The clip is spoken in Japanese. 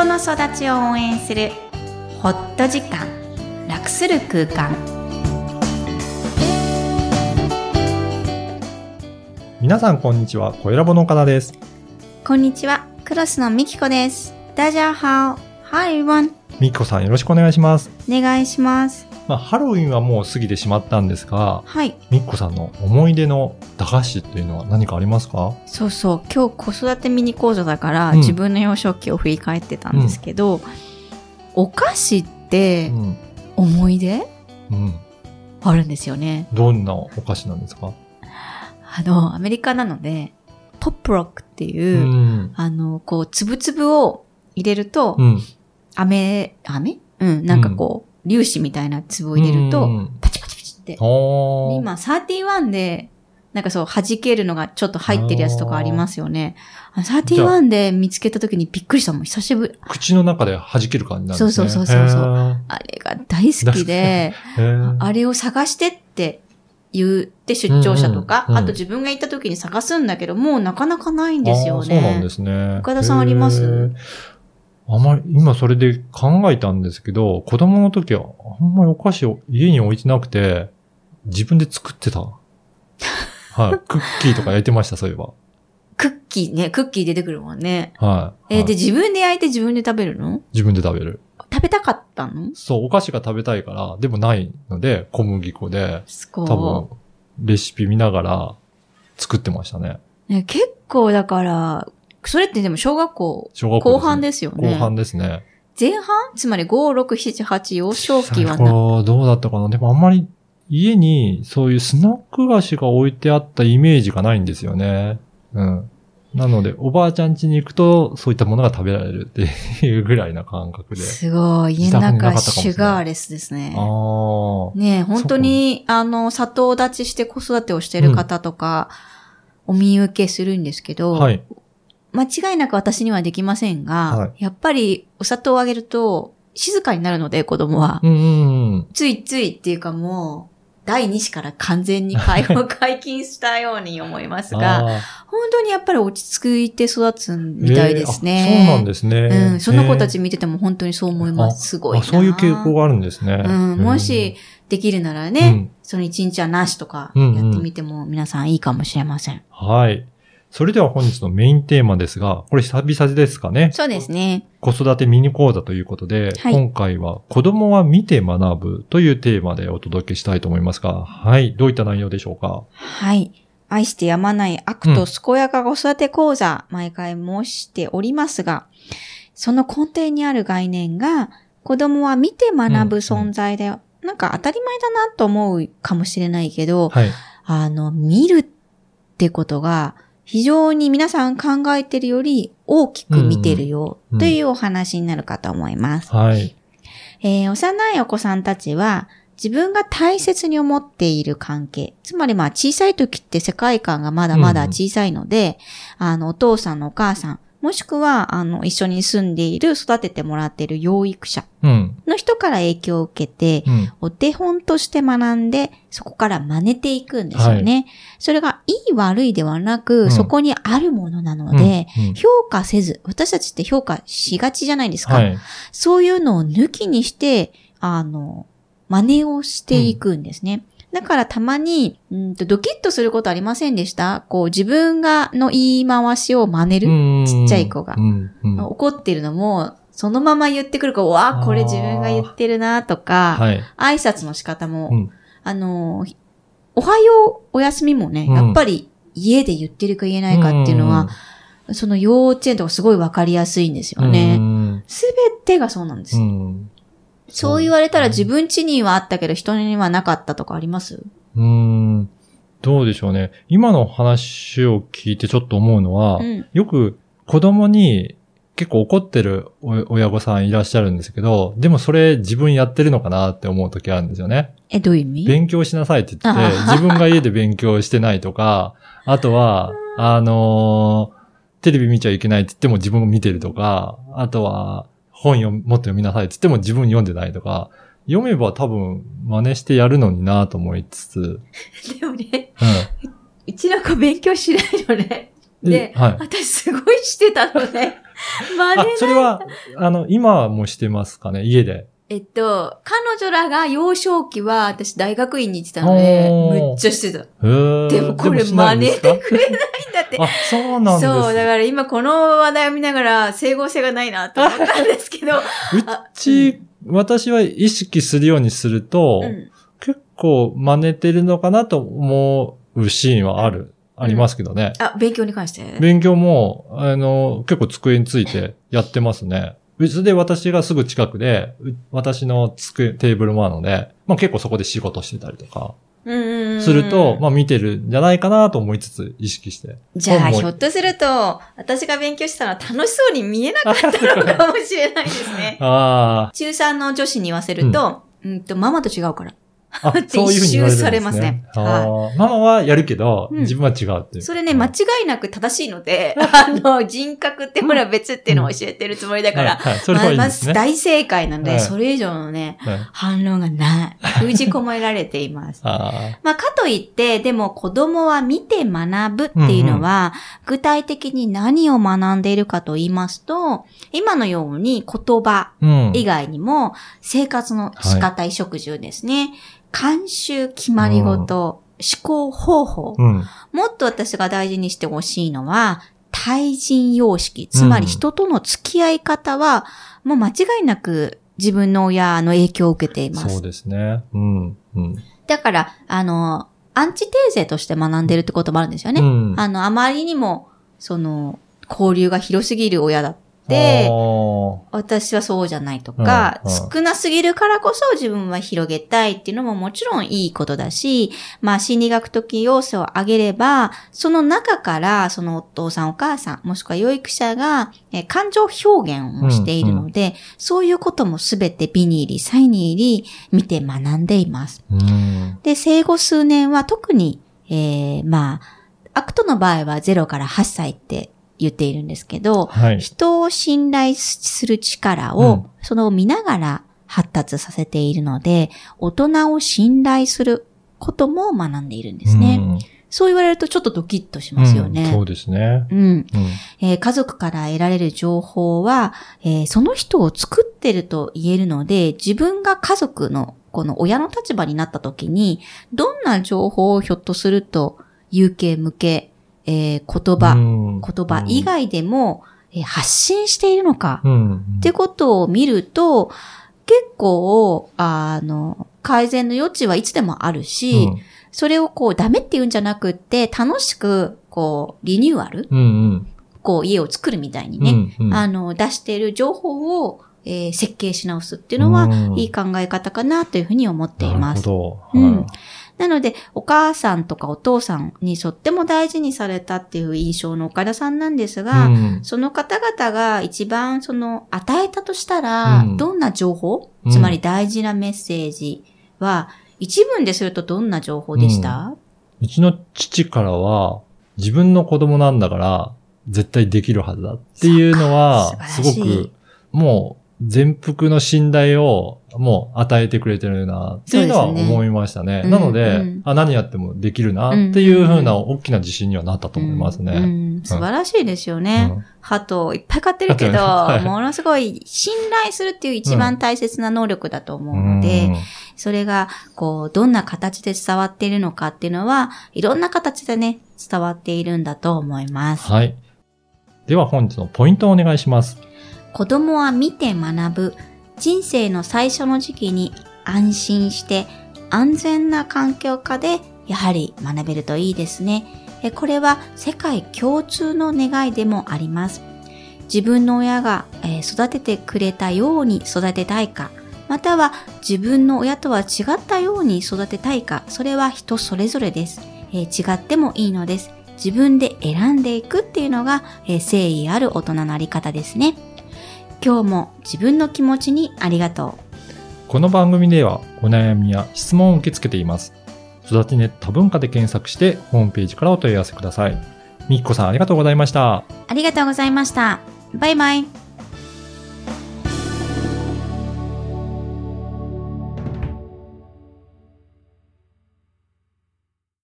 人の育ちを応援するホット時間楽する空間。皆さんこんにちは、小ラボの岡田です。こんにちは。クロスのみきこです。ダジャーハオ。Hi everyone みきこさんよろしくお願いします。お願いしますまあ、ハロウィンはもう過ぎてしまったんですが、はい。みきこさんの思い出の駄菓子っていうのは何かありますか？そうそう。今日子育てミニ講座だから、うん。自分の幼少期を振り返ってたんですけど、お菓子ってうん。思い出？うん。あるんですよね。どんなお菓子なんですか？あのアメリカなのでポップロックっていう、ん。あのこうつぶつぶを入れると、うん。飴、飴？うん、なんかこう、粒子みたいな粒を入れると、うんパチパチパチって。今、31で、なんかそう、弾けるのがちょっと入ってるやつとかありますよね。あ31で見つけた時にびっくりしたもん、久しぶり。口の中で弾ける感じなんですね。そうそうそうそうあれが大好きで、あれを探してって言って出張者とか、うんうんうんあと自分が行った時に探すんだけど、もうなかなかないんですよね。そうなんですね。岡田さんあります？あまり、今それで考えたんですけど、子供の時はあんまりお菓子を家に置いてなくて、自分で作ってた。はい。クッキーとか焼いてました、そういえば。クッキーね、クッキー出てくるもんね。はい。えーはいで自分で焼いて自分で食べるの？自分で食べる。食べたかったの？そう、お菓子が食べたいから、でもないので、小麦粉で、すごい。多分、レシピ見ながら作ってましたね。ね、結構だから、それってでも小学校小学校後半ですよね。後半ですね。前半？つまり5、6、7、8、幼少期は最な、初どうだったかなでもあんまり家にそういうスナック菓子が置いてあったイメージがないんですよね。うん。なので、おばあちゃん家に行くと、そういったものが食べられるっていうぐらいな感覚で。すごい。家の中シュガーレスですね。ああ。ね本当に、あの、砂糖立ちして子育てをしてる方とか、お見受けするんですけど、はい。間違いなく私にはできませんが、はいやっぱりお砂糖をあげると静かになるので子供は。うんうんうん。ついついっていうかもう、第2子から完全に解放、解禁したように思いますが、あ本当にやっぱり落ち着いて育つーみたいですね。えーあそうなんですね。うん、その子たえち見てても本当にそう思います。すごいそういう傾向があるんですね。うん、もしできるならね、その一日はなしとかうんうんやってみても皆さんいいかもしれません。はい。それでは本日のメインテーマですが、これ久々ですかね？そうですね。子育てミニ講座ということで、はい今回は子供は見て学ぶというテーマでお届けしたいと思いますが、はい。どういった内容でしょうか？はい。愛してやまない悪と健やか子育て講座、毎回申しておりますが、その根底にある概念が、子供は見て学ぶ存在だよ。なんか当たり前だなと思うかもしれないけど、はい。あの、見るってことが、非常に皆さん考えてるより大きく見てるようんというお話になるかと思います。はい。えー幼いお子さんたちは自分が大切に思っている関係。つまりまあ小さい時って世界観がまだまだ小さいので、あのお父さんのお母さん、もしくはあの一緒に住んでいる育ててもらっている養育者うん。の人から影響を受けて、うん。お手本として学んで、そこから真似ていくんですよね。それがいい悪いではなく、うんそこにあるものなので、うんうん評価せず、私たちって評価しがちじゃないですか。はい。そういうのを抜きにして、あの、真似をしていくんですね。だからたまに、うんとドキッとすることありませんでした？こう自分がの言い回しを真似る。うんちっちゃい子がうん。うん怒ってるのも、そのまま言ってくるから、わあ、これ自分が言ってるなとか、はい。挨拶の仕方も、うんあの、おはよう、おやすみもね、うんやっぱり家で言ってるか言えないかっていうのは、その幼稚園とかすごいわかりやすいんですようね。ん、すべてがそうなんです。うん。そう言われたら自分家にはあったけど人にはなかったとかあります？うん。どうでしょうね。今の話を聞いてちょっと思うのは、うん。よく子供に結構怒ってるお親御さんいらっしゃるんですけど、でもそれ自分やってるのかなって思う時あるんですよね。え、どういう意味？勉強しなさいって言って自分が家で勉強してないとか、あとは、あのーテレビ見ちゃいけないって言っても自分を見てるとか、あとは、本読もっと読みなさいって言っても自分読んでないとか、読めば多分真似してやるのになと思いつつ、うん。でもね、うちの子勉強しないのね。で、はい。私すごいしてたのね。真似あ、それは、あの、今もしてますかね家で。えっと、彼女らが幼少期は私大学院に行ってたので、むっちゃしてた。でもこれ真似てくれないんだって。あ、そうなんです。そう、だから今この話題を見ながら整合性がないなと思ったんですけど。うち、私は意識するようにすると、うん結構真似てるのかなと思うシーンはある、ありますけどね。あ、勉強に関して？勉強も、あの、結構机についてやってますね。うちで私がすぐ近くで、う私の机、テーブルもあるので、まあ結構そこで仕事してたりとか、うんうんうんすると、まあ見てるんじゃないかなと思いつつ意識して。じゃあ、ひょっとすると、私が勉強してたのは楽しそうに見えなかったのかもしれないですね。あ中3の女子に言わせると、うん、と、ママと違うから。あ、あ、そういうふうに言われるんですね。一周されますねあーママはやるけど、うん自分は違うっていう。それね、間違いなく正しいので、あの、人格ってほら別っていうのを教えてるつもりだから、はい、はい、それはいいまあですね。大正解なので、はいそれ以上のね、はい反論がない。封じ込められています。あまあ、かといって、でも子供は見て学ぶっていうのは、具体的に何を学んでいるかと言いますと、今のように言葉。以外にも、生活の仕方、衣食住ですね。慣習、決まり事、思考方法。うん。もっと私が大事にしてほしいのは、対人様式。つまり人との付き合い方は、もう間違いなく自分の親の影響を受けていますそう。ですね。うん。うん。だから、あの、アンチテーゼとして学んでるってこともあるんですよね。うんあの、あまりにも、その、交流が広すぎる親だって、私はそうじゃないとか、うんうん少なすぎるからこそ自分は広げたいっていうのももちろんいいことだし、まあ心理学的要素を上げれば、その中からそのお父さんお母さん、もしくは養育者がえー感情表現をしているので、そういうこともすべて美に入り、才に入り、見て学んでいます。うん。で、生後数年は特に、えー、まあ、アクトの場合は0から8歳って言っているんですけど、はい。人を信頼する力を、うんその見ながら発達させているので、大人を信頼することも学んでいるんですね。うんそう言われるとちょっとドキッとしますよね。うんそうですね。うんうん。えー家族から得られる情報は、えーその人を作ってると言えるので、自分が家族のこの親の立場になった時に、どんな情報をひょっとすると、有形無形、えー言葉、うん言葉以外でも、えー発信しているのか、うん。ってことを見ると、結構、あの、改善の余地はいつでもあるし、うんそれをこうダメって言うんじゃなくって、楽しく、こう、リニューアルうんうん。こう、家を作るみたいにね、うんうんあの、出している情報を、えー設計し直すっていうのは、うんいい考え方かなというふうに思っています。なるほど。うんはいなので、お母さんとかお父さんにとっても大事にされたっていう印象の岡田さんなんですが、うん。その方々が一番その与えたとしたら、うん。どんな情報、うん。つまり大事なメッセージは、一文でするとどんな情報でした、うちの父からは、自分の子供なんだから、絶対できるはずだっていうのはすごく、もう、全幅の信頼を、もう与えてくれてるな、っていうのは思いましたね。うんなので、うんあ、何やってもできるな、っていうふうな大きな自信にはなったと思いますうんね。うん素晴らしいですよね。うん鳩いっぱい飼ってるけど、はいものすごい信頼するっていう一番大切な能力だと思うので、うんそれが、こう、どんな形で伝わっているのかっていうのは、いろんな形でね、伝わっているんだと思います。はい。では本日のポイントをお願いします。子供は見て学ぶ。人生の最初の時期に安心して安全な環境下でやはり学べるといいですね。これは世界共通の願いでもあります。自分の親が、育ててくれたように育てたいか、または自分の親とは違ったように育てたいか、それは人それぞれです。違ってもいいのです。自分で選んでいくっていうのが、誠意ある大人のあり方ですね。今日も自分の気持ちにありがとこの番組ではお悩みや質問を受け付けています。育ちネット多文化で検索してホームページからお問い合わせください。みっこさんありがとうございました。う。ありがとうございました。バイバイ。